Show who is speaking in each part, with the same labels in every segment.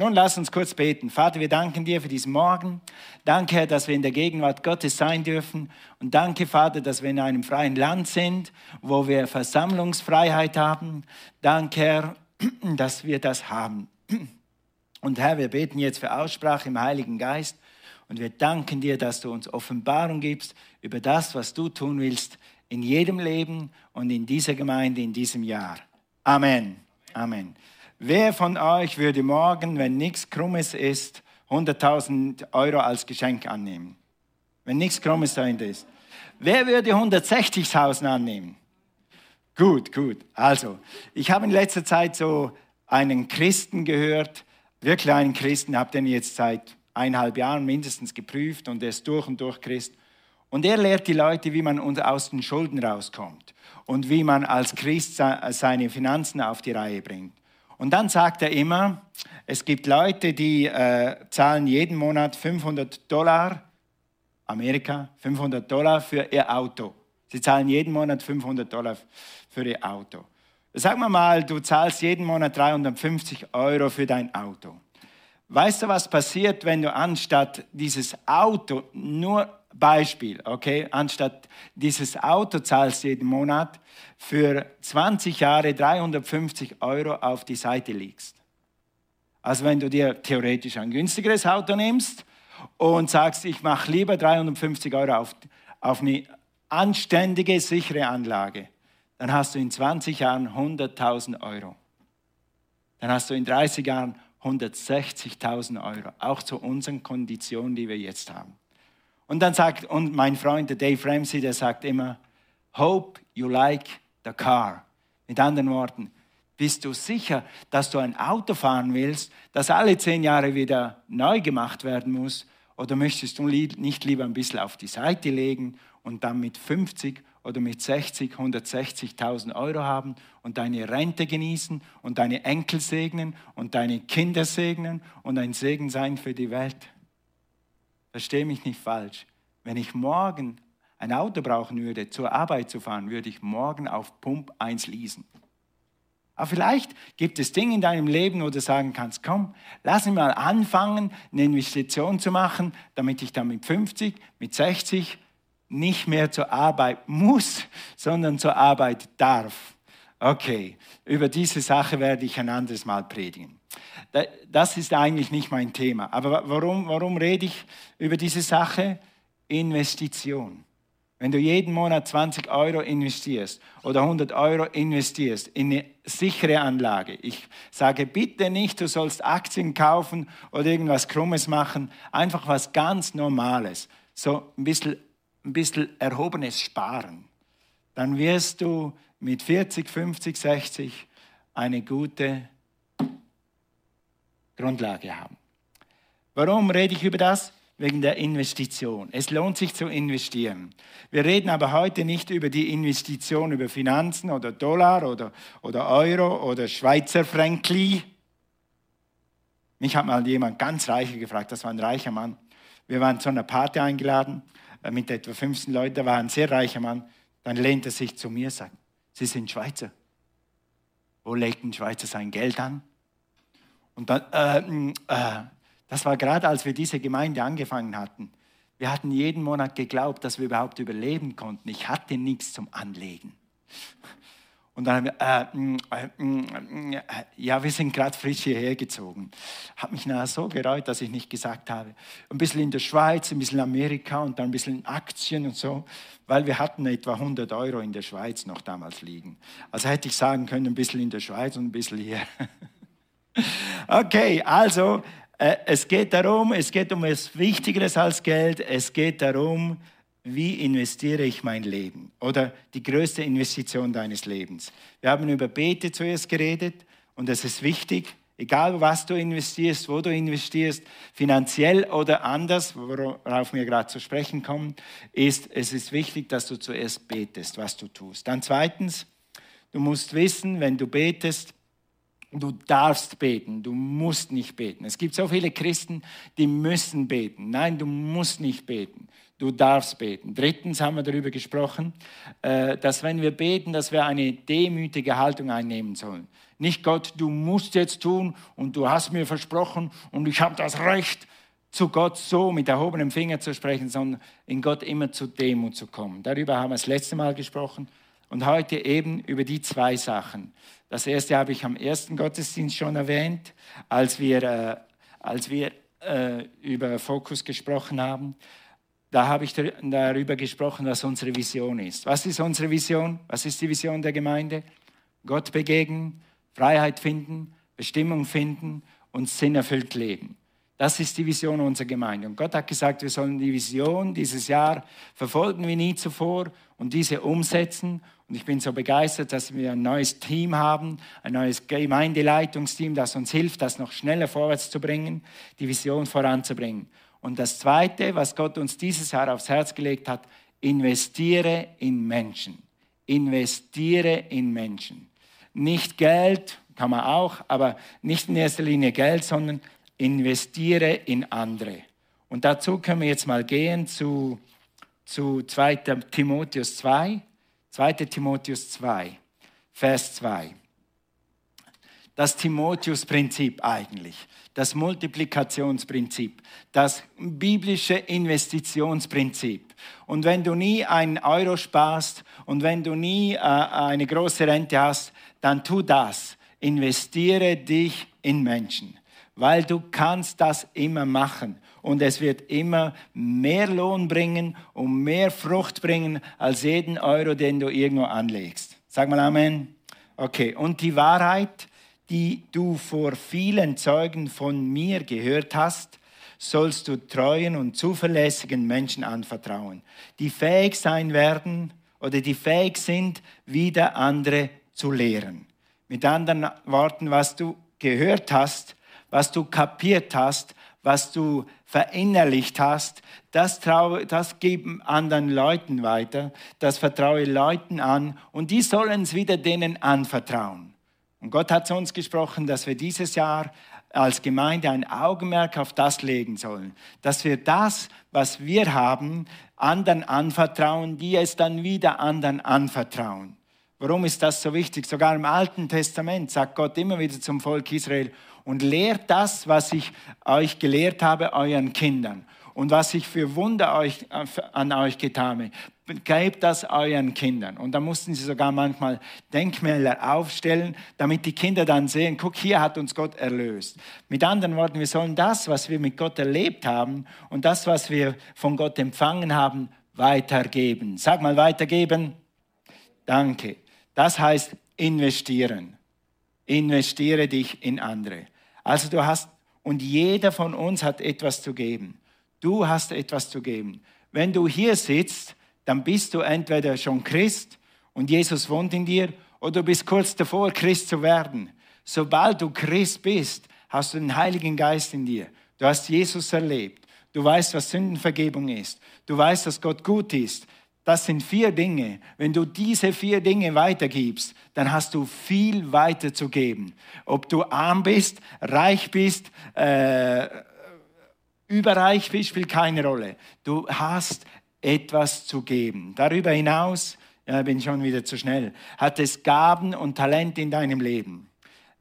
Speaker 1: Nun lass uns kurz beten. Vater, wir danken dir für diesen Morgen. Danke, Herr, dass wir in der Gegenwart Gottes sein dürfen. Und danke, Vater, dass wir in einem freien Land sind, wo wir Versammlungsfreiheit haben. Danke, Herr, dass wir das haben. Und Herr, wir beten jetzt für Aussprache im Heiligen Geist. Und wir danken dir, dass du uns Offenbarung gibst über das, was du tun willst in jedem Leben und in dieser Gemeinde in diesem Jahr. Amen. Amen. Wer von euch würde morgen, wenn nichts Krummes ist, 100.000 Euro als Geschenk annehmen? Wenn nichts Krummes dahinter ist. Wer würde 160.000 annehmen? Gut, gut. Also, ich habe in letzter Zeit so einen Christen gehört, wirklich einen Christen, habe den jetzt seit eineinhalb Jahren mindestens geprüft und er ist durch und durch Christ. Und er lehrt die Leute, wie man aus den Schulden rauskommt und wie man als Christ seine Finanzen auf die Reihe bringt. Und dann sagt er immer, es gibt Leute, die äh, zahlen jeden Monat 500 Dollar, Amerika, 500 Dollar für ihr Auto. Sie zahlen jeden Monat 500 Dollar für ihr Auto. Sag mal mal, du zahlst jeden Monat 350 Euro für dein Auto. Weißt du, was passiert, wenn du anstatt dieses Auto, nur Beispiel, okay, anstatt dieses Auto zahlst jeden Monat für 20 Jahre 350 Euro auf die Seite legst. Also wenn du dir theoretisch ein günstigeres Auto nimmst und sagst, ich mache lieber 350 Euro auf, auf eine anständige, sichere Anlage, dann hast du in 20 Jahren 100.000 Euro. Dann hast du in 30 Jahren 160.000 Euro, auch zu unseren Konditionen, die wir jetzt haben. Und dann sagt, und mein Freund, Dave Ramsey, der sagt immer, hope you like the car. Mit anderen Worten, bist du sicher, dass du ein Auto fahren willst, das alle zehn Jahre wieder neu gemacht werden muss? Oder möchtest du nicht lieber ein bisschen auf die Seite legen und dann mit 50 oder mit 60, 160.000 Euro haben und deine Rente genießen und deine Enkel segnen und deine Kinder segnen und ein Segen sein für die Welt? Verstehe mich nicht falsch. Wenn ich morgen ein Auto brauchen würde, zur Arbeit zu fahren, würde ich morgen auf Pump 1 leasen. Aber vielleicht gibt es Dinge in deinem Leben, wo du sagen kannst, komm, lass mich mal anfangen, eine Investition zu machen, damit ich dann mit 50, mit 60 nicht mehr zur Arbeit muss, sondern zur Arbeit darf. Okay, über diese Sache werde ich ein anderes Mal predigen. Das ist eigentlich nicht mein Thema. Aber warum, warum rede ich über diese Sache? Investition. Wenn du jeden Monat 20 Euro investierst oder 100 Euro investierst in eine sichere Anlage, ich sage bitte nicht, du sollst Aktien kaufen oder irgendwas Krummes machen, einfach was ganz Normales, so ein bisschen, ein bisschen erhobenes Sparen. Dann wirst du mit 40, 50, 60 eine gute Grundlage haben. Warum rede ich über das? wegen der Investition. Es lohnt sich zu investieren. Wir reden aber heute nicht über die Investition über Finanzen oder Dollar oder, oder Euro oder Schweizer Frankli. Mich hat mal jemand ganz reicher gefragt, das war ein reicher Mann. Wir waren zu einer Party eingeladen äh, mit etwa 15 Leuten, da war ein sehr reicher Mann. Dann lehnt er sich zu mir und sagt, Sie sind Schweizer. Wo legt ein Schweizer sein Geld an? Und dann, äh, äh, das war gerade, als wir diese Gemeinde angefangen hatten. Wir hatten jeden Monat geglaubt, dass wir überhaupt überleben konnten. Ich hatte nichts zum Anlegen. Und dann, äh, äh, äh, ja, wir sind gerade frisch hierher gezogen. Hat mich nachher so gereut, dass ich nicht gesagt habe, ein bisschen in der Schweiz, ein bisschen Amerika und dann ein bisschen in Aktien und so, weil wir hatten etwa 100 Euro in der Schweiz noch damals liegen. Also hätte ich sagen können, ein bisschen in der Schweiz und ein bisschen hier. okay, also äh, es geht darum, es geht um etwas Wichtigeres als Geld. Es geht darum, wie investiere ich mein Leben oder die größte Investition deines Lebens. Wir haben über Bete zuerst geredet und es ist wichtig, egal was du investierst, wo du investierst, finanziell oder anders, worauf wir gerade zu sprechen kommen, ist, es ist wichtig, dass du zuerst betest, was du tust. Dann zweitens, du musst wissen, wenn du betest, Du darfst beten, du musst nicht beten. Es gibt so viele Christen, die müssen beten. Nein, du musst nicht beten. Du darfst beten. Drittens haben wir darüber gesprochen, äh, dass wenn wir beten, dass wir eine demütige Haltung einnehmen sollen. Nicht Gott, du musst jetzt tun und du hast mir versprochen und ich habe das Recht, zu Gott so mit erhobenem Finger zu sprechen, sondern in Gott immer zu Demut zu kommen. Darüber haben wir das letzte Mal gesprochen und heute eben über die zwei Sachen. Das erste habe ich am ersten Gottesdienst schon erwähnt, als wir, äh, als wir äh, über Fokus gesprochen haben. Da habe ich darüber gesprochen, was unsere Vision ist. Was ist unsere Vision? Was ist die Vision der Gemeinde? Gott begegnen, Freiheit finden, Bestimmung finden und sinnerfüllt leben. Das ist die Vision unserer Gemeinde. Und Gott hat gesagt, wir sollen die Vision dieses Jahr verfolgen wie nie zuvor und diese umsetzen. Und ich bin so begeistert, dass wir ein neues Team haben, ein neues Gemeindeleitungsteam, das uns hilft, das noch schneller vorwärts zu bringen, die Vision voranzubringen. Und das Zweite, was Gott uns dieses Jahr aufs Herz gelegt hat, investiere in Menschen. Investiere in Menschen. Nicht Geld, kann man auch, aber nicht in erster Linie Geld, sondern investiere in andere. Und dazu können wir jetzt mal gehen zu, zu 2. Timotheus 2. 2. Timotheus 2, Vers 2. Das Timotheus-Prinzip eigentlich, das Multiplikationsprinzip, das biblische Investitionsprinzip. Und wenn du nie einen Euro sparst und wenn du nie äh, eine große Rente hast, dann tu das. Investiere dich in Menschen weil du kannst das immer machen und es wird immer mehr Lohn bringen und mehr Frucht bringen als jeden Euro, den du irgendwo anlegst. Sag mal Amen. Okay, und die Wahrheit, die du vor vielen Zeugen von mir gehört hast, sollst du treuen und zuverlässigen Menschen anvertrauen, die fähig sein werden oder die fähig sind, wieder andere zu lehren. Mit anderen Worten, was du gehört hast, was du kapiert hast, was du verinnerlicht hast, das, trau, das geben anderen Leuten weiter, das vertraue Leuten an und die sollen es wieder denen anvertrauen. Und Gott hat zu uns gesprochen, dass wir dieses Jahr als Gemeinde ein Augenmerk auf das legen sollen, dass wir das, was wir haben, anderen anvertrauen, die es dann wieder anderen anvertrauen. Warum ist das so wichtig? Sogar im Alten Testament sagt Gott immer wieder zum Volk Israel, und lehrt das, was ich euch gelehrt habe, euren Kindern. Und was ich für Wunder euch, an euch getan habe, gebt das euren Kindern. Und da mussten sie sogar manchmal Denkmäler aufstellen, damit die Kinder dann sehen, guck, hier hat uns Gott erlöst. Mit anderen Worten, wir sollen das, was wir mit Gott erlebt haben und das, was wir von Gott empfangen haben, weitergeben. Sag mal weitergeben. Danke. Das heißt investieren. Investiere dich in andere. Also du hast, und jeder von uns hat etwas zu geben. Du hast etwas zu geben. Wenn du hier sitzt, dann bist du entweder schon Christ und Jesus wohnt in dir oder du bist kurz davor, Christ zu werden. Sobald du Christ bist, hast du den Heiligen Geist in dir. Du hast Jesus erlebt. Du weißt, was Sündenvergebung ist. Du weißt, dass Gott gut ist. Das sind vier Dinge. Wenn du diese vier Dinge weitergibst, dann hast du viel weiterzugeben. Ob du arm bist, reich bist, äh, überreich bist, spielt keine Rolle. Du hast etwas zu geben. Darüber hinaus, ja, bin ich schon wieder zu schnell, hat es Gaben und Talente in deinem Leben.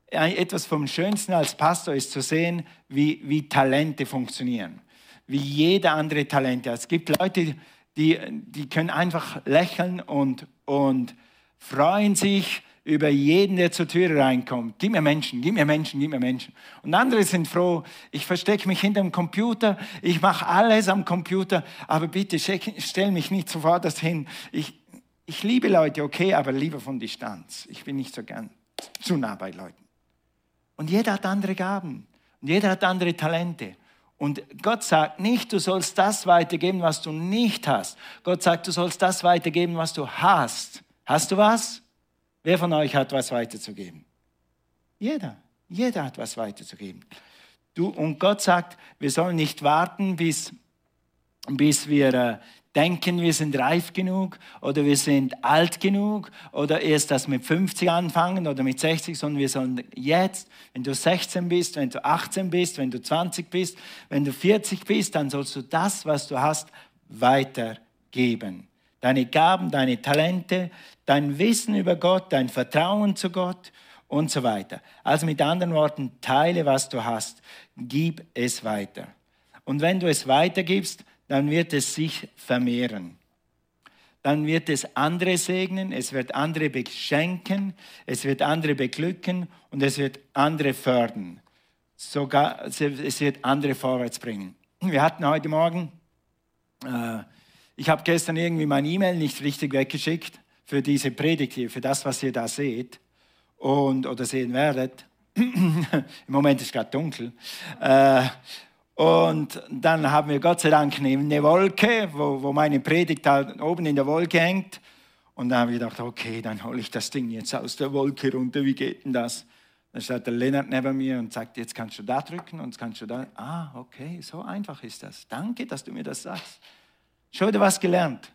Speaker 1: Etwas vom Schönsten als Pastor ist zu sehen, wie, wie Talente funktionieren. Wie jede andere Talente. Es gibt Leute, die, die können einfach lächeln und, und freuen sich über jeden, der zur Tür reinkommt. Gib mir Menschen, gib mir Menschen, gib mir Menschen. Und andere sind froh, ich verstecke mich hinter dem Computer, ich mache alles am Computer, aber bitte stell mich nicht sofort das hin. Ich, ich liebe Leute, okay, aber lieber von Distanz. Ich bin nicht so gern zu nah bei Leuten. Und jeder hat andere Gaben und jeder hat andere Talente. Und Gott sagt nicht, du sollst das weitergeben, was du nicht hast. Gott sagt, du sollst das weitergeben, was du hast. Hast du was? Wer von euch hat was weiterzugeben? Jeder. Jeder hat was weiterzugeben. Du, und Gott sagt, wir sollen nicht warten, bis, bis wir äh, denken, wir sind reif genug oder wir sind alt genug oder erst das mit 50 anfangen oder mit 60, sondern wir sollen jetzt, wenn du 16 bist, wenn du 18 bist, wenn du 20 bist, wenn du 40 bist, dann sollst du das, was du hast, weitergeben. Deine Gaben, deine Talente, dein Wissen über Gott, dein Vertrauen zu Gott und so weiter. Also mit anderen Worten, teile, was du hast, gib es weiter. Und wenn du es weitergibst, dann wird es sich vermehren. Dann wird es andere segnen, es wird andere beschenken, es wird andere beglücken und es wird andere fördern. Sogar, es wird andere vorwärts bringen. Wir hatten heute Morgen, äh, ich habe gestern irgendwie mein E-Mail nicht richtig weggeschickt für diese Predigt hier, für das, was ihr da seht und, oder sehen werdet. Im Moment ist gerade dunkel. Äh, und dann haben wir Gott sei Dank eine Wolke, wo, wo meine Predigt halt oben in der Wolke hängt. Und dann habe ich gedacht, okay, dann hole ich das Ding jetzt aus der Wolke runter. Wie geht denn das? Dann steht der Lennart neben mir und sagt, jetzt kannst du da drücken und kannst du da. Ah, okay, so einfach ist das. Danke, dass du mir das sagst. Schon wieder was gelernt.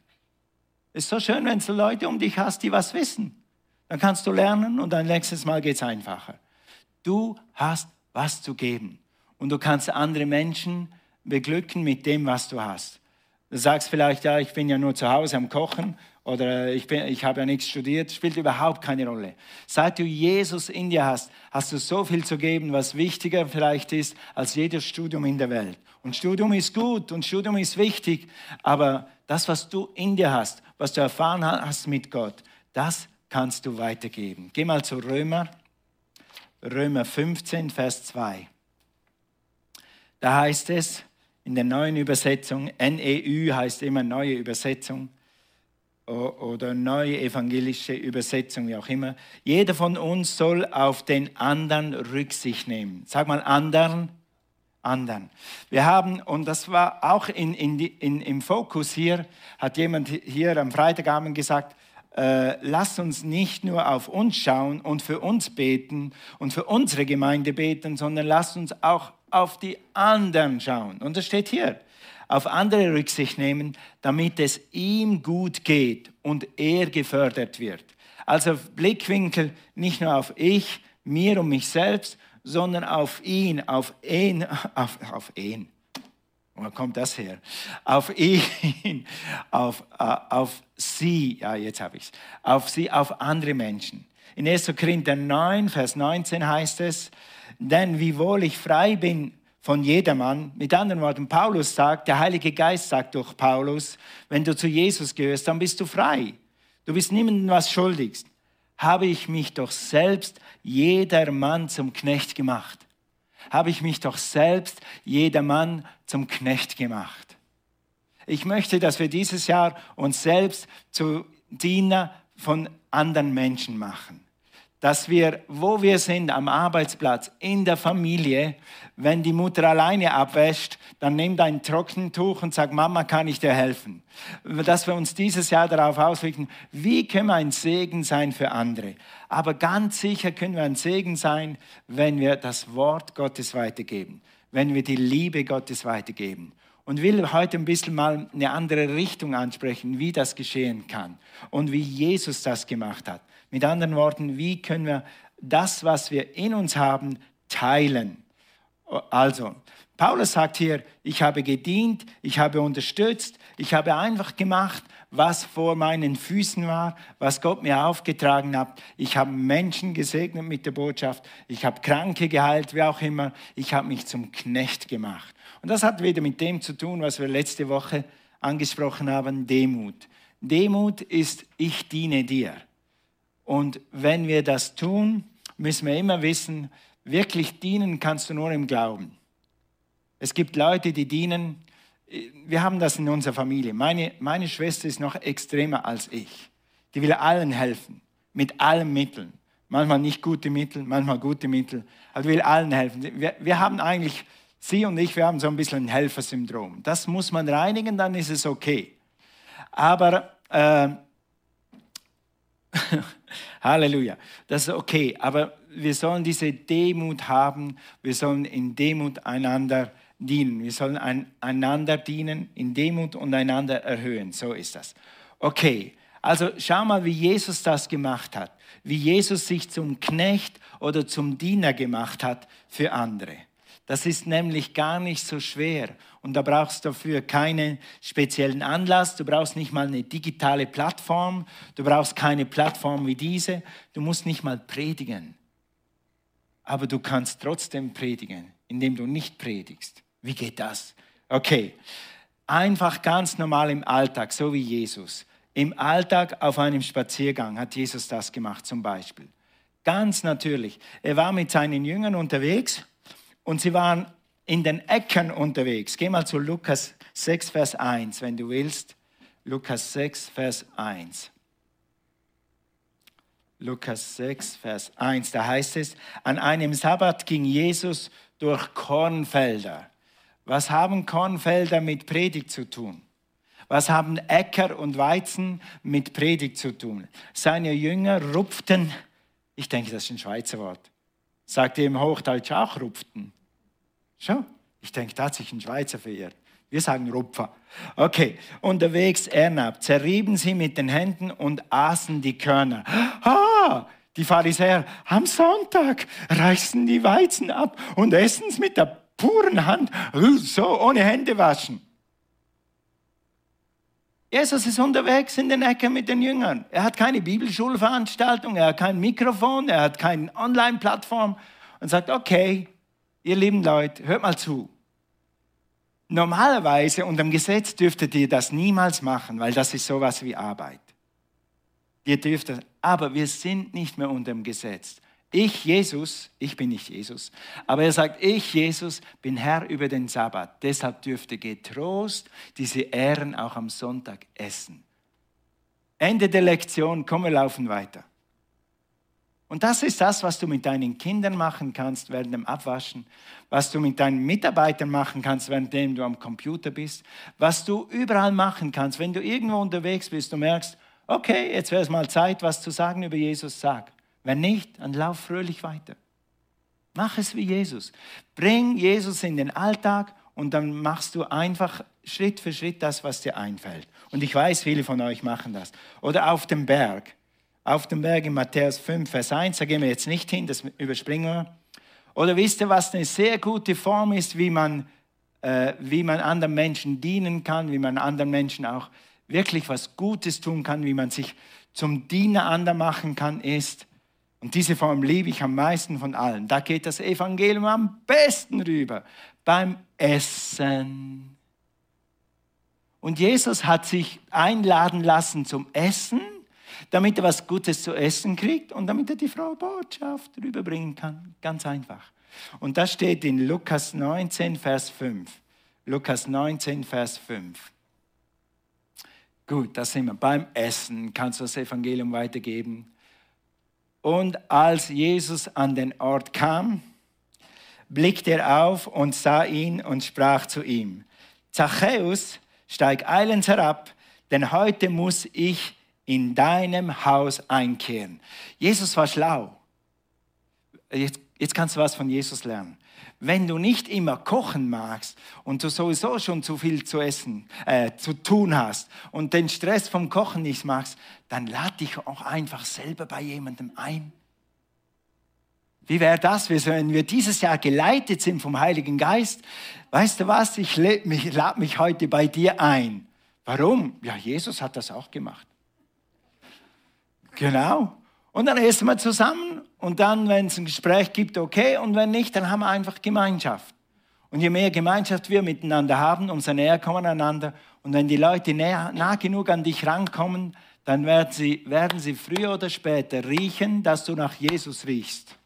Speaker 1: Ist so schön, wenn du Leute um dich hast, die was wissen. Dann kannst du lernen und dann nächstes Mal geht es einfacher. Du hast was zu geben und du kannst andere Menschen beglücken mit dem, was du hast. Du sagst vielleicht, ja, ich bin ja nur zu Hause am Kochen oder ich, bin, ich habe ja nichts studiert, spielt überhaupt keine Rolle. Seit du Jesus in dir hast, hast du so viel zu geben, was wichtiger vielleicht ist als jedes Studium in der Welt. Und Studium ist gut und Studium ist wichtig, aber das, was du in dir hast, was du erfahren hast mit Gott, das kannst du weitergeben. Geh mal zu Römer, Römer 15, Vers 2. Da heißt es in der neuen Übersetzung, NEU heißt immer neue Übersetzung oder neue evangelische Übersetzung, wie auch immer. Jeder von uns soll auf den anderen Rücksicht nehmen. Sag mal anderen, anderen. Wir haben, und das war auch in, in, in, im Fokus hier, hat jemand hier am Freitagabend gesagt, äh, lass uns nicht nur auf uns schauen und für uns beten und für unsere Gemeinde beten, sondern lass uns auch auf die anderen schauen. Und das steht hier. Auf andere Rücksicht nehmen, damit es ihm gut geht und er gefördert wird. Also Blickwinkel nicht nur auf ich, mir und mich selbst, sondern auf ihn, auf ihn, auf, auf ihn. Wo kommt das her? Auf ihn, auf, äh, auf sie, ja, jetzt habe ich es, auf sie, auf andere Menschen. In 1. Korinther 9, Vers 19 heißt es, denn wiewohl ich frei bin von jedermann, mit anderen Worten, Paulus sagt, der Heilige Geist sagt durch Paulus, wenn du zu Jesus gehörst, dann bist du frei. Du bist niemandem was schuldig. Habe ich mich doch selbst jedermann zum Knecht gemacht. Habe ich mich doch selbst jedermann zum Knecht gemacht. Ich möchte, dass wir dieses Jahr uns selbst zu Diener von anderen Menschen machen dass wir, wo wir sind, am Arbeitsplatz, in der Familie, wenn die Mutter alleine abwäscht, dann nimm dein Trockentuch und sag, Mama, kann ich dir helfen? Dass wir uns dieses Jahr darauf ausrichten, wie können wir ein Segen sein für andere? Aber ganz sicher können wir ein Segen sein, wenn wir das Wort Gottes weitergeben, wenn wir die Liebe Gottes weitergeben. Und will heute ein bisschen mal eine andere Richtung ansprechen, wie das geschehen kann und wie Jesus das gemacht hat. Mit anderen Worten, wie können wir das, was wir in uns haben, teilen? Also, Paulus sagt hier, ich habe gedient, ich habe unterstützt, ich habe einfach gemacht, was vor meinen Füßen war, was Gott mir aufgetragen hat. Ich habe Menschen gesegnet mit der Botschaft, ich habe Kranke geheilt, wie auch immer. Ich habe mich zum Knecht gemacht. Und das hat wieder mit dem zu tun, was wir letzte Woche angesprochen haben, Demut. Demut ist, ich diene dir. Und wenn wir das tun, müssen wir immer wissen, wirklich dienen kannst du nur im Glauben. Es gibt Leute, die dienen, wir haben das in unserer Familie. Meine, meine Schwester ist noch extremer als ich. Die will allen helfen, mit allen Mitteln. Manchmal nicht gute Mittel, manchmal gute Mittel, aber will allen helfen. Wir, wir haben eigentlich, sie und ich, wir haben so ein bisschen ein Helfersyndrom. Das muss man reinigen, dann ist es okay. Aber äh, Halleluja. Das ist okay, aber wir sollen diese Demut haben. Wir sollen in Demut einander dienen. Wir sollen ein, einander dienen, in Demut und einander erhöhen. So ist das. Okay, also schau mal, wie Jesus das gemacht hat. Wie Jesus sich zum Knecht oder zum Diener gemacht hat für andere. Das ist nämlich gar nicht so schwer. Und da brauchst du dafür keinen speziellen Anlass. Du brauchst nicht mal eine digitale Plattform. Du brauchst keine Plattform wie diese. Du musst nicht mal predigen. aber du kannst trotzdem predigen, indem du nicht predigst. Wie geht das? Okay, einfach ganz normal im Alltag, so wie Jesus. Im Alltag auf einem Spaziergang hat Jesus das gemacht zum Beispiel. Ganz natürlich. Er war mit seinen Jüngern unterwegs und sie waren in den Äckern unterwegs. Geh mal zu Lukas 6, Vers 1, wenn du willst. Lukas 6, Vers 1. Lukas 6, Vers 1, da heißt es, an einem Sabbat ging Jesus durch Kornfelder. Was haben Kornfelder mit Predigt zu tun? Was haben Äcker und Weizen mit Predigt zu tun? Seine Jünger rupften, ich denke, das ist ein Schweizer Wort, sagt ihr im Hochdeutsch auch rupften? Schon? Ich denke, da hat sich ein Schweizer verirrt. Wir sagen Rupfer. Okay, unterwegs Ernab, zerrieben sie mit den Händen und aßen die Körner. Ah, die Pharisäer, am Sonntag reißen die Weizen ab und essen es mit der puren Hand, so ohne Hände waschen. Jesus ist unterwegs in den Ecken mit den Jüngern. Er hat keine Bibelschulveranstaltung, er hat kein Mikrofon, er hat keine Online-Plattform und sagt, okay, ihr lieben Leute, hört mal zu. Normalerweise unter dem Gesetz dürftet ihr das niemals machen, weil das ist sowas wie Arbeit. Ihr dürft das, aber wir sind nicht mehr unter dem Gesetz. Ich, Jesus, ich bin nicht Jesus, aber er sagt, ich, Jesus, bin Herr über den Sabbat. Deshalb dürfte getrost diese Ehren auch am Sonntag essen. Ende der Lektion, komm, wir laufen weiter. Und das ist das, was du mit deinen Kindern machen kannst während dem Abwaschen, was du mit deinen Mitarbeitern machen kannst, währenddem du am Computer bist, was du überall machen kannst. Wenn du irgendwo unterwegs bist, du merkst, okay, jetzt wäre es mal Zeit, was zu sagen über Jesus, sag. Wenn nicht, dann lauf fröhlich weiter. Mach es wie Jesus. Bring Jesus in den Alltag und dann machst du einfach Schritt für Schritt das, was dir einfällt. Und ich weiß, viele von euch machen das. Oder auf dem Berg auf dem Berg in Matthäus 5, Vers 1, da gehen wir jetzt nicht hin, das überspringen wir. Oder wisst ihr, was eine sehr gute Form ist, wie man, äh, wie man anderen Menschen dienen kann, wie man anderen Menschen auch wirklich was Gutes tun kann, wie man sich zum Diener anderer machen kann, ist, und diese Form liebe ich am meisten von allen, da geht das Evangelium am besten rüber, beim Essen. Und Jesus hat sich einladen lassen zum Essen damit er was Gutes zu essen kriegt und damit er die Frau Botschaft rüberbringen kann. Ganz einfach. Und das steht in Lukas 19, Vers 5. Lukas 19, Vers 5. Gut, da sind wir. Beim Essen kannst du das Evangelium weitergeben. Und als Jesus an den Ort kam, blickte er auf und sah ihn und sprach zu ihm, Zachäus, steig eilends herab, denn heute muss ich in deinem Haus einkehren. Jesus war schlau. Jetzt, jetzt kannst du was von Jesus lernen. Wenn du nicht immer kochen magst und du sowieso schon zu viel zu essen, äh, zu tun hast und den Stress vom Kochen nicht magst, dann lad dich auch einfach selber bei jemandem ein. Wie wäre das, wenn wir dieses Jahr geleitet sind vom Heiligen Geist? Weißt du was? Ich lade mich, lad mich heute bei dir ein. Warum? Ja, Jesus hat das auch gemacht. Genau. Und dann essen wir zusammen und dann, wenn es ein Gespräch gibt, okay. Und wenn nicht, dann haben wir einfach Gemeinschaft. Und je mehr Gemeinschaft wir miteinander haben, umso näher kommen einander. Und wenn die Leute näher, nah genug an dich rankommen, dann werden sie, werden sie früher oder später riechen, dass du nach Jesus riechst.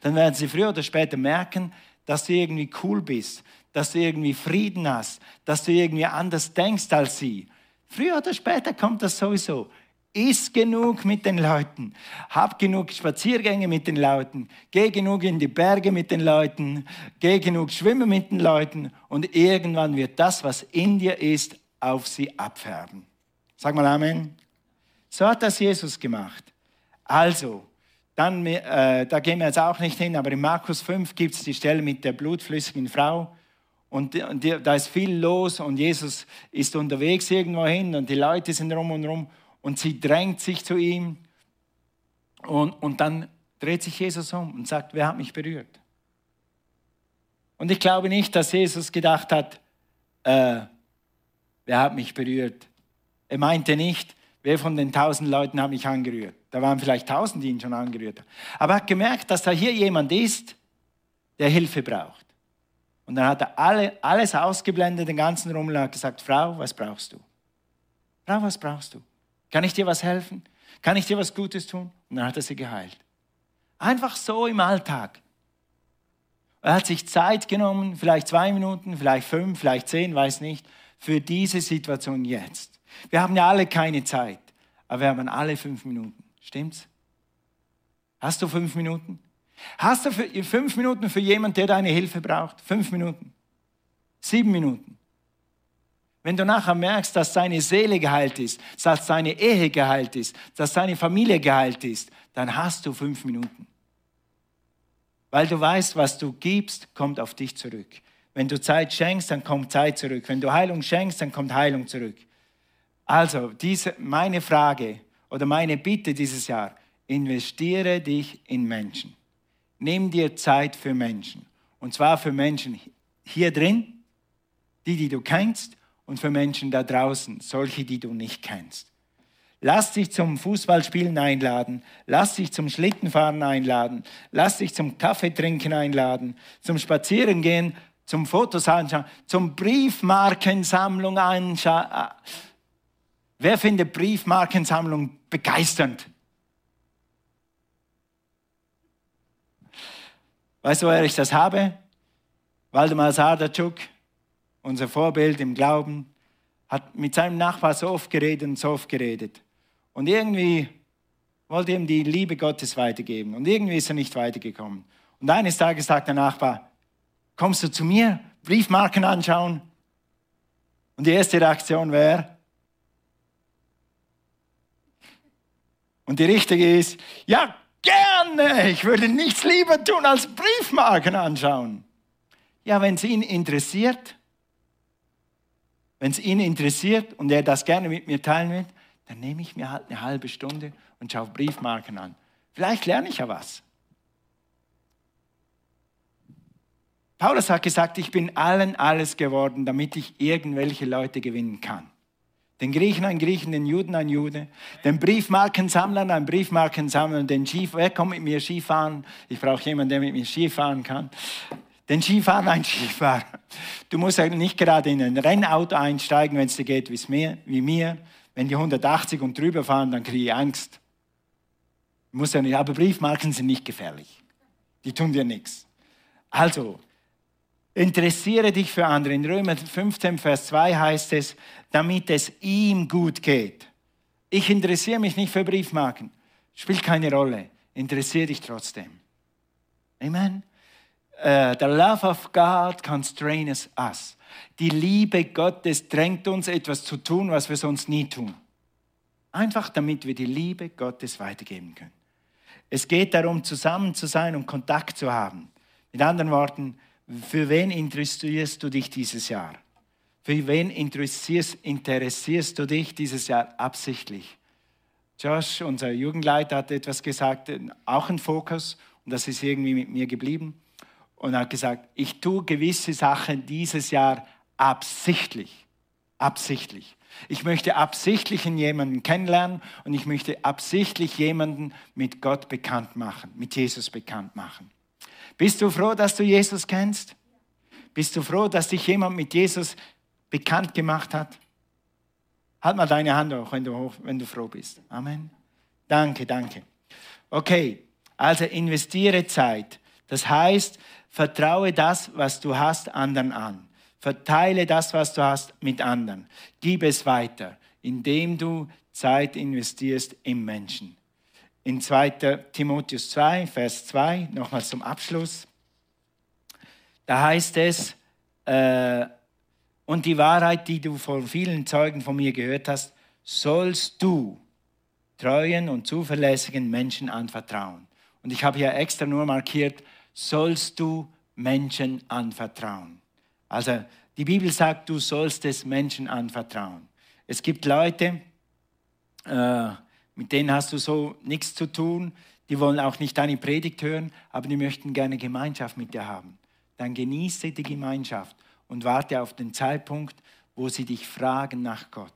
Speaker 1: Dann werden sie früher oder später merken, dass du irgendwie cool bist, dass du irgendwie Frieden hast, dass du irgendwie anders denkst als sie. Früher oder später kommt das sowieso. Iss genug mit den Leuten, hab genug Spaziergänge mit den Leuten, geh genug in die Berge mit den Leuten, geh genug schwimmen mit den Leuten und irgendwann wird das, was in dir ist, auf sie abfärben. Sag mal Amen. So hat das Jesus gemacht. Also, dann, äh, da gehen wir jetzt auch nicht hin, aber in Markus 5 gibt es die Stelle mit der blutflüssigen Frau. Und, und da ist viel los und Jesus ist unterwegs irgendwo hin und die Leute sind rum und rum und sie drängt sich zu ihm und, und dann dreht sich Jesus um und sagt, wer hat mich berührt? Und ich glaube nicht, dass Jesus gedacht hat, äh, wer hat mich berührt? Er meinte nicht, wer von den tausend Leuten hat mich angerührt? Da waren vielleicht tausend, die ihn schon angerührt haben. Aber er hat gemerkt, dass da hier jemand ist, der Hilfe braucht. Und dann hat er alle, alles ausgeblendet, den ganzen Rummel, und hat gesagt, Frau, was brauchst du? Frau, was brauchst du? Kann ich dir was helfen? Kann ich dir was Gutes tun? Und dann hat er sie geheilt. Einfach so im Alltag. Er hat sich Zeit genommen, vielleicht zwei Minuten, vielleicht fünf, vielleicht zehn, weiß nicht, für diese Situation jetzt. Wir haben ja alle keine Zeit, aber wir haben alle fünf Minuten. Stimmt's? Hast du fünf Minuten? Hast du fünf Minuten für jemanden, der deine Hilfe braucht? Fünf Minuten. Sieben Minuten. Wenn du nachher merkst, dass seine Seele geheilt ist, dass seine Ehe geheilt ist, dass seine Familie geheilt ist, dann hast du fünf Minuten. Weil du weißt, was du gibst, kommt auf dich zurück. Wenn du Zeit schenkst, dann kommt Zeit zurück. Wenn du Heilung schenkst, dann kommt Heilung zurück. Also, diese, meine Frage oder meine Bitte dieses Jahr, investiere dich in Menschen. Nimm dir Zeit für Menschen. Und zwar für Menschen hier drin, die, die du kennst, und für Menschen da draußen, solche, die du nicht kennst. Lass dich zum Fußballspielen einladen, lass dich zum Schlittenfahren einladen, lass dich zum Kaffeetrinken einladen, zum Spazierengehen, zum Fotos anschauen, zum Briefmarkensammlung anschauen. Wer findet Briefmarkensammlung begeisternd? Weißt du, woher ich das habe? Waldemar Sardatschuk, unser Vorbild im Glauben, hat mit seinem Nachbar so oft geredet und so oft geredet. Und irgendwie wollte ihm die Liebe Gottes weitergeben. Und irgendwie ist er nicht weitergekommen. Und eines Tages sagt der Nachbar, kommst du zu mir, Briefmarken anschauen? Und die erste Reaktion wäre, und die richtige ist, ja, gerne, ich würde nichts lieber tun, als Briefmarken anschauen. Ja, wenn es ihn interessiert, wenn es ihn interessiert und er das gerne mit mir teilen will, dann nehme ich mir halt eine halbe Stunde und schaue Briefmarken an. Vielleicht lerne ich ja was. Paulus hat gesagt, ich bin allen alles geworden, damit ich irgendwelche Leute gewinnen kann. Den Griechen ein Griechen, den Juden ein Jude, den Briefmarkensammler ein Briefmarkensammler, den Skif wer kommt mit mir Skifahren? Ich brauche jemanden, der mit mir Skifahren kann. Den Skifahrer ein Skifahrer. Du musst ja nicht gerade in ein Rennauto einsteigen, wenn es dir geht wie mir. Wenn die 180 und drüber fahren, dann kriege ich Angst. Muss ja nicht, aber Briefmarken sind nicht gefährlich. Die tun dir nichts. Also, interessiere dich für andere. In Römer 15, Vers 2 heißt es, damit es ihm gut geht. Ich interessiere mich nicht für Briefmarken. Spielt keine Rolle. Interessiere dich trotzdem. Amen. Uh, the love of God constrains us. Die Liebe Gottes drängt uns, etwas zu tun, was wir sonst nie tun. Einfach damit wir die Liebe Gottes weitergeben können. Es geht darum, zusammen zu sein und Kontakt zu haben. Mit anderen Worten, für wen interessierst du dich dieses Jahr? Für wen interessierst, interessierst du dich dieses Jahr absichtlich? Josh, unser Jugendleiter, hat etwas gesagt, auch ein Fokus, und das ist irgendwie mit mir geblieben und hat gesagt, ich tue gewisse Sachen dieses Jahr absichtlich. Absichtlich. Ich möchte absichtlich jemanden kennenlernen und ich möchte absichtlich jemanden mit Gott bekannt machen, mit Jesus bekannt machen. Bist du froh, dass du Jesus kennst? Bist du froh, dass dich jemand mit Jesus bekannt gemacht hat? Halt mal deine Hand hoch, wenn du, hoch, wenn du froh bist. Amen. Danke, danke. Okay, also investiere Zeit. Das heißt, Vertraue das, was du hast, anderen an. Verteile das, was du hast, mit anderen. Gib es weiter, indem du Zeit investierst im Menschen. In 2. Timotheus 2, Vers 2, nochmal zum Abschluss. Da heißt es, äh, und die Wahrheit, die du von vielen Zeugen von mir gehört hast, sollst du treuen und zuverlässigen Menschen anvertrauen. Und ich habe hier extra nur markiert, sollst du Menschen anvertrauen. Also die Bibel sagt, du sollst es Menschen anvertrauen. Es gibt Leute, äh, mit denen hast du so nichts zu tun, die wollen auch nicht deine Predigt hören, aber die möchten gerne Gemeinschaft mit dir haben. Dann genieße die Gemeinschaft und warte auf den Zeitpunkt, wo sie dich fragen nach Gott.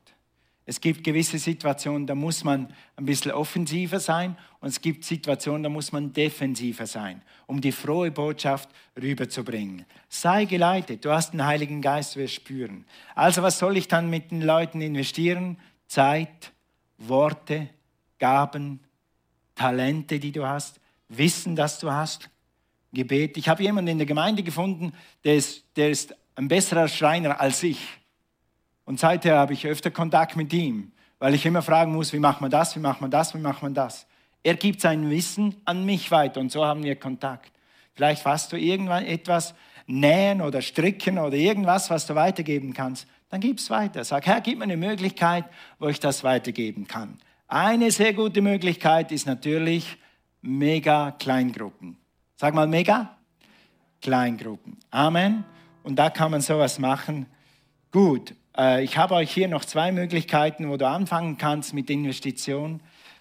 Speaker 1: Es gibt gewisse Situationen, da muss man ein bisschen offensiver sein und es gibt Situationen, da muss man defensiver sein, um die frohe Botschaft rüberzubringen. Sei geleitet, du hast den Heiligen Geist, wir spüren. Also was soll ich dann mit den Leuten investieren? Zeit, Worte, Gaben, Talente, die du hast, Wissen, das du hast, Gebet. Ich habe jemanden in der Gemeinde gefunden, der ist, der ist ein besserer Schreiner als ich. Und seither habe ich öfter Kontakt mit ihm, weil ich immer fragen muss, wie macht man das, wie macht man das, wie macht man das. Er gibt sein Wissen an mich weiter und so haben wir Kontakt. Vielleicht hast du irgendwann etwas nähen oder stricken oder irgendwas, was du weitergeben kannst, dann gib es weiter. Sag, Herr, gib mir eine Möglichkeit, wo ich das weitergeben kann. Eine sehr gute Möglichkeit ist natürlich mega Kleingruppen. Sag mal mega Kleingruppen. Amen. Und da kann man sowas machen. Gut, ich habe euch hier noch zwei Möglichkeiten, wo du anfangen kannst mit Investition,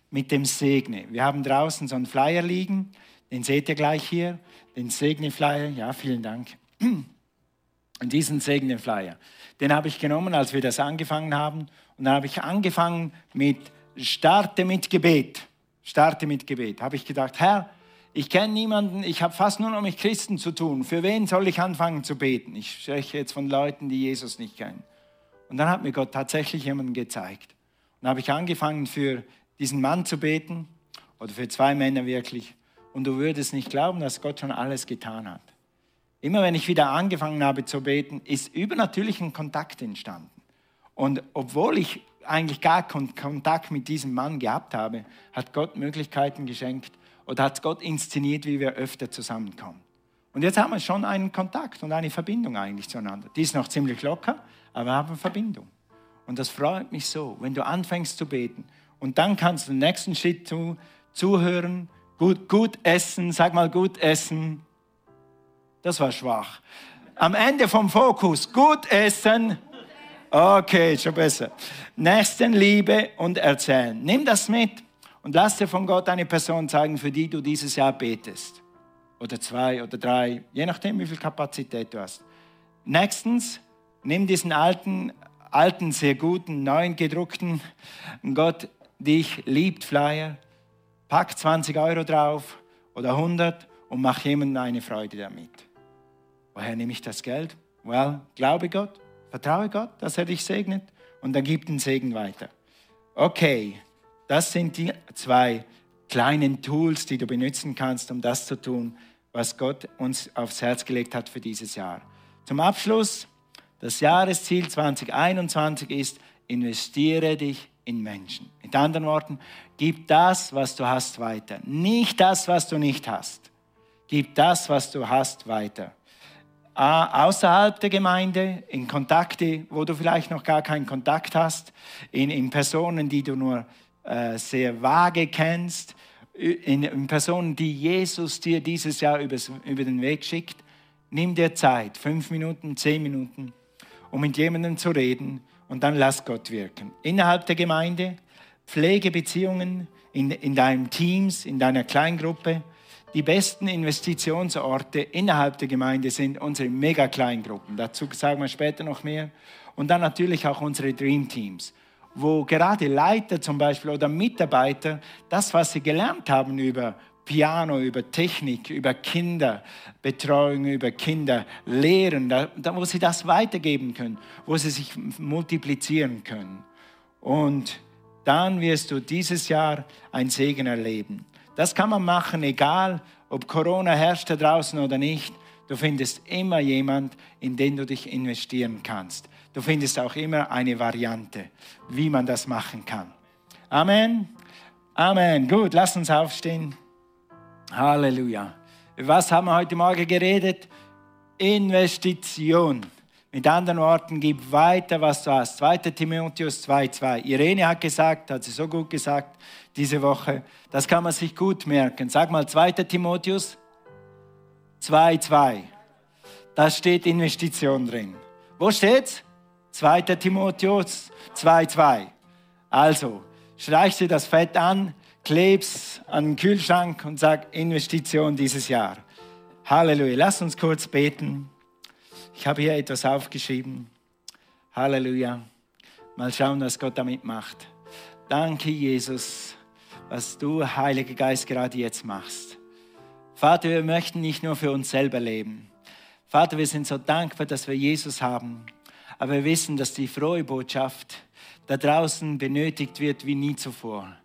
Speaker 1: mit dem Segne. Wir haben draußen so einen Flyer liegen, den seht ihr gleich hier, den Segne-Flyer. Ja, vielen Dank. Und diesen Segne-Flyer, den habe ich genommen, als wir das angefangen haben. Und dann habe ich angefangen mit Starte mit Gebet. Starte mit Gebet. Habe ich gedacht, Herr, ich kenne niemanden, ich habe fast nur noch mit Christen zu tun. Für wen soll ich anfangen zu beten? Ich spreche jetzt von Leuten, die Jesus nicht kennen. Und dann hat mir Gott tatsächlich jemanden gezeigt. Und dann habe ich angefangen, für diesen Mann zu beten oder für zwei Männer wirklich. Und du würdest nicht glauben, dass Gott schon alles getan hat. Immer wenn ich wieder angefangen habe zu beten, ist übernatürlichen Kontakt entstanden. Und obwohl ich eigentlich gar keinen Kontakt mit diesem Mann gehabt habe, hat Gott Möglichkeiten geschenkt, oder hat Gott inszeniert, wie wir öfter zusammenkommen. Und jetzt haben wir schon einen Kontakt und eine Verbindung eigentlich zueinander. Die ist noch ziemlich locker, aber wir haben Verbindung. Und das freut mich so, wenn du anfängst zu beten. Und dann kannst du den nächsten Schritt zu, zuhören, gut, gut essen, sag mal gut essen. Das war schwach. Am Ende vom Fokus, gut essen. Okay, schon besser. Nächstenliebe und erzählen. Nimm das mit. Und lass dir von Gott eine Person zeigen, für die du dieses Jahr betest. Oder zwei oder drei, je nachdem, wie viel Kapazität du hast. Nächstens, nimm diesen alten, alten, sehr guten, neuen gedruckten Gott dich liebt Flyer, pack 20 Euro drauf oder 100 und mach jemandem eine Freude damit. Woher nehme ich das Geld? Well, glaube Gott, vertraue Gott, dass er dich segnet und dann gib den Segen weiter. Okay, das sind die zwei kleinen Tools, die du benutzen kannst, um das zu tun, was Gott uns aufs Herz gelegt hat für dieses Jahr. Zum Abschluss, das Jahresziel 2021 ist, investiere dich in Menschen. Mit anderen Worten, gib das, was du hast, weiter. Nicht das, was du nicht hast. Gib das, was du hast, weiter. Außerhalb der Gemeinde, in Kontakte, wo du vielleicht noch gar keinen Kontakt hast, in, in Personen, die du nur äh, sehr vage kennst, in, in, Personen, die Jesus dir dieses Jahr übers, über den Weg schickt, nimm dir Zeit, fünf Minuten, zehn Minuten, um mit jemandem zu reden und dann lass Gott wirken. Innerhalb der Gemeinde, Pflegebeziehungen in, in deinen Teams, in deiner Kleingruppe. Die besten Investitionsorte innerhalb der Gemeinde sind unsere Mega-Kleingruppen. Dazu sagen wir später noch mehr. Und dann natürlich auch unsere Dream Teams wo gerade Leiter zum Beispiel oder Mitarbeiter das, was sie gelernt haben über Piano, über Technik, über Kinderbetreuung, über Kinderlehren, da, da, wo sie das weitergeben können, wo sie sich multiplizieren können. Und dann wirst du dieses Jahr ein Segen erleben. Das kann man machen, egal ob Corona herrscht da draußen oder nicht. Du findest immer jemand, in den du dich investieren kannst. Du findest auch immer eine Variante, wie man das machen kann. Amen. Amen. Gut, lass uns aufstehen. Halleluja. Was haben wir heute Morgen geredet? Investition. Mit anderen Worten, gib weiter, was du hast. 2. Timotheus 2,2. Irene hat gesagt, hat sie so gut gesagt diese Woche, das kann man sich gut merken. Sag mal 2. Timotheus 2,2. Da steht Investition drin. Wo steht's? 2. Timotheus 2,2. Also, streich dir das Fett an, kleb's an den Kühlschrank und sag Investition dieses Jahr. Halleluja. Lass uns kurz beten. Ich habe hier etwas aufgeschrieben. Halleluja. Mal schauen, was Gott damit macht. Danke, Jesus, was du, Heiliger Geist, gerade jetzt machst. Vater, wir möchten nicht nur für uns selber leben. Vater, wir sind so dankbar, dass wir Jesus haben. Aber wir wissen, dass die frohe Botschaft da draußen benötigt wird wie nie zuvor.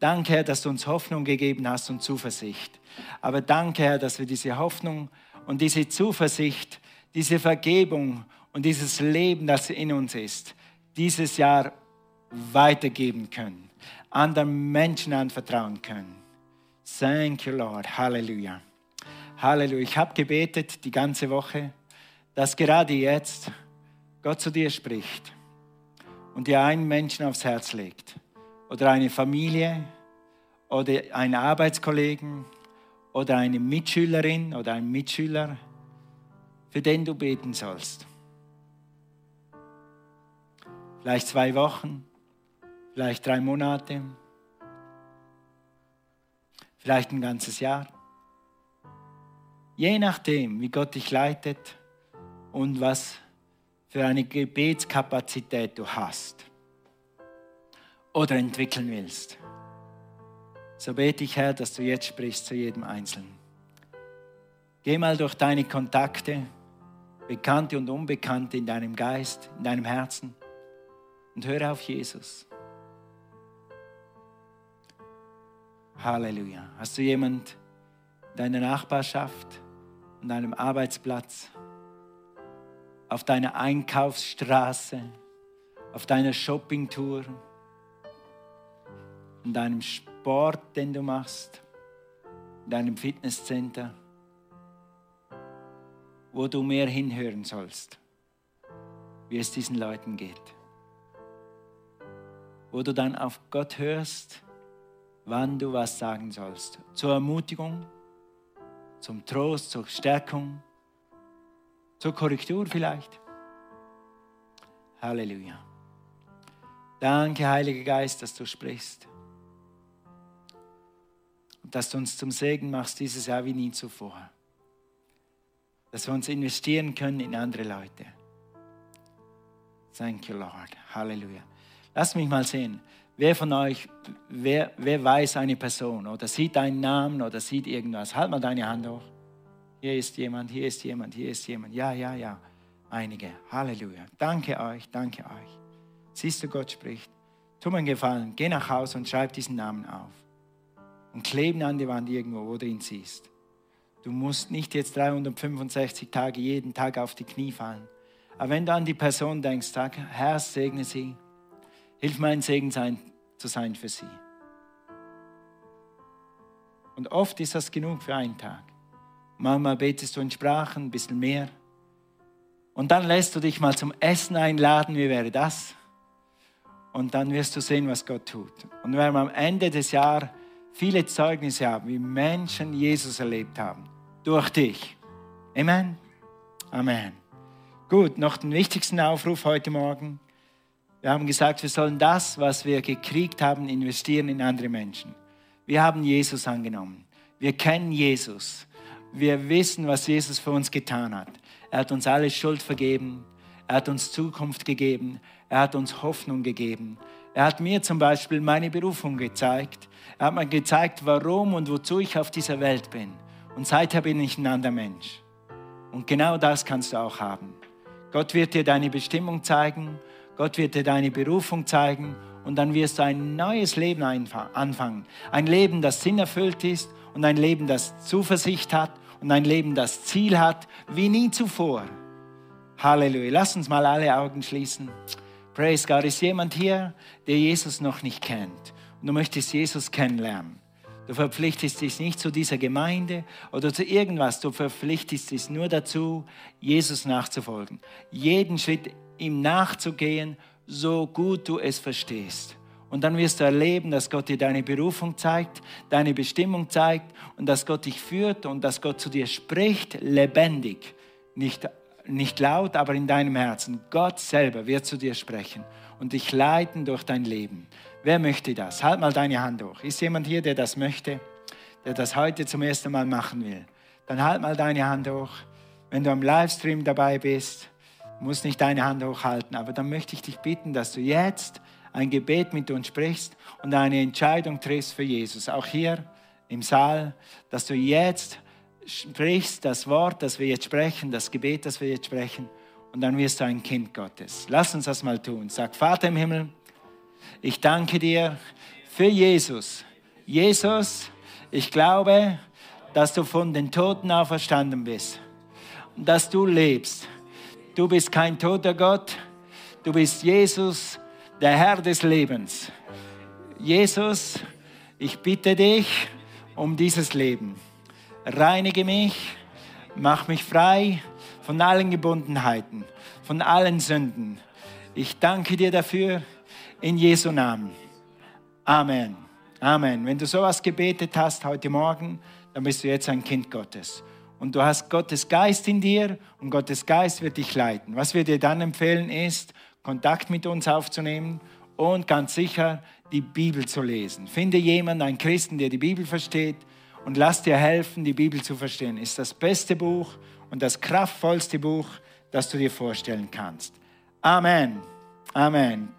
Speaker 1: Danke, Herr, dass du uns Hoffnung gegeben hast und Zuversicht. Aber danke, Herr, dass wir diese Hoffnung und diese Zuversicht, diese Vergebung und dieses Leben, das in uns ist, dieses Jahr weitergeben können, anderen Menschen anvertrauen können. Thank you, Lord. Halleluja. Halleluja. Ich habe gebetet die ganze Woche, dass gerade jetzt Gott zu dir spricht und dir einen Menschen aufs Herz legt oder eine Familie oder einen Arbeitskollegen oder eine Mitschülerin oder einen Mitschüler, für den du beten sollst. Vielleicht zwei Wochen, vielleicht drei Monate, vielleicht ein ganzes Jahr. Je nachdem, wie Gott dich leitet und was für eine Gebetskapazität du hast oder entwickeln willst. So bete ich, Herr, dass du jetzt sprichst zu jedem Einzelnen. Geh mal durch deine Kontakte, Bekannte und Unbekannte in deinem Geist, in deinem Herzen und höre auf Jesus. Halleluja. Hast du jemand in deiner Nachbarschaft, an deinem Arbeitsplatz, auf deiner Einkaufsstraße, auf deiner Shoppingtour, in deinem Sport, den du machst, in deinem Fitnesscenter, wo du mehr hinhören sollst, wie es diesen Leuten geht. Wo du dann auf Gott hörst, wann du was sagen sollst. Zur Ermutigung, zum Trost, zur Stärkung, zur Korrektur vielleicht. Halleluja. Danke, Heiliger Geist, dass du sprichst. Und dass du uns zum Segen machst dieses Jahr wie nie zuvor. Dass wir uns investieren können in andere Leute. Thank you, Lord. Halleluja. Lass mich mal sehen. Wer von euch, wer, wer weiß eine Person oder sieht einen Namen oder sieht irgendwas? Halt mal deine Hand hoch. Hier ist jemand, hier ist jemand, hier ist jemand. Ja, ja, ja. Einige. Halleluja. Danke euch, danke euch. Siehst du, Gott spricht. Tu mir einen Gefallen, geh nach Hause und schreib diesen Namen auf. Und kleben an die Wand irgendwo, wo du ihn siehst. Du musst nicht jetzt 365 Tage jeden Tag auf die Knie fallen. Aber wenn du an die Person denkst, sag, Herr, segne sie. Hilf mir ein Segen sein, zu sein für sie. Und oft ist das genug für einen Tag. Manchmal betest du in Sprachen ein bisschen mehr. Und dann lässt du dich mal zum Essen einladen. Wie wäre das? Und dann wirst du sehen, was Gott tut. Und wenn wir am Ende des Jahres viele Zeugnisse haben, wie Menschen Jesus erlebt haben, durch dich. Amen. Amen. Gut, noch den wichtigsten Aufruf heute Morgen. Wir haben gesagt, wir sollen das, was wir gekriegt haben, investieren in andere Menschen. Wir haben Jesus angenommen. Wir kennen Jesus. Wir wissen, was Jesus für uns getan hat. Er hat uns alle Schuld vergeben. Er hat uns Zukunft gegeben. Er hat uns Hoffnung gegeben. Er hat mir zum Beispiel meine Berufung gezeigt. Er hat mir gezeigt, warum und wozu ich auf dieser Welt bin. Und seither bin ich ein anderer Mensch. Und genau das kannst du auch haben. Gott wird dir deine Bestimmung zeigen. Gott wird dir deine Berufung zeigen. Und dann wirst du ein neues Leben anfangen. Ein Leben, das sinnerfüllt ist und ein Leben, das Zuversicht hat und ein Leben, das Ziel hat, wie nie zuvor. Halleluja. Lass uns mal alle Augen schließen. Praise God. Ist jemand hier, der Jesus noch nicht kennt und du möchtest Jesus kennenlernen? Du verpflichtest dich nicht zu dieser Gemeinde oder zu irgendwas. Du verpflichtest dich nur dazu, Jesus nachzufolgen. Jeden Schritt ihm nachzugehen, so gut du es verstehst. Und dann wirst du erleben, dass Gott dir deine Berufung zeigt, deine Bestimmung zeigt und dass Gott dich führt und dass Gott zu dir spricht, lebendig. Nicht, nicht laut, aber in deinem Herzen. Gott selber wird zu dir sprechen und dich leiten durch dein Leben. Wer möchte das? Halt mal deine Hand hoch. Ist jemand hier, der das möchte, der das heute zum ersten Mal machen will? Dann halt mal deine Hand hoch. Wenn du am Livestream dabei bist, musst nicht deine Hand hochhalten, aber dann möchte ich dich bitten, dass du jetzt ein Gebet mit uns sprichst und eine Entscheidung triffst für Jesus. Auch hier im Saal, dass du jetzt sprichst das Wort, das wir jetzt sprechen, das Gebet, das wir jetzt sprechen, und dann wirst du ein Kind Gottes. Lass uns das mal tun. Sag, Vater im Himmel, ich danke dir für Jesus. Jesus, ich glaube, dass du von den Toten auferstanden bist und dass du lebst. Du bist kein toter Gott, du bist Jesus, der Herr des Lebens. Jesus, ich bitte dich um dieses Leben. Reinige mich, mach mich frei von allen Gebundenheiten, von allen Sünden. Ich danke dir dafür in Jesu Namen. Amen. Amen. Wenn du sowas gebetet hast heute Morgen, dann bist du jetzt ein Kind Gottes. Und du hast Gottes Geist in dir und Gottes Geist wird dich leiten. Was wir dir dann empfehlen ist, Kontakt mit uns aufzunehmen und ganz sicher die Bibel zu lesen. Finde jemanden, einen Christen, der die Bibel versteht und lass dir helfen, die Bibel zu verstehen. Ist das beste Buch und das kraftvollste Buch, das du dir vorstellen kannst. Amen. Amen.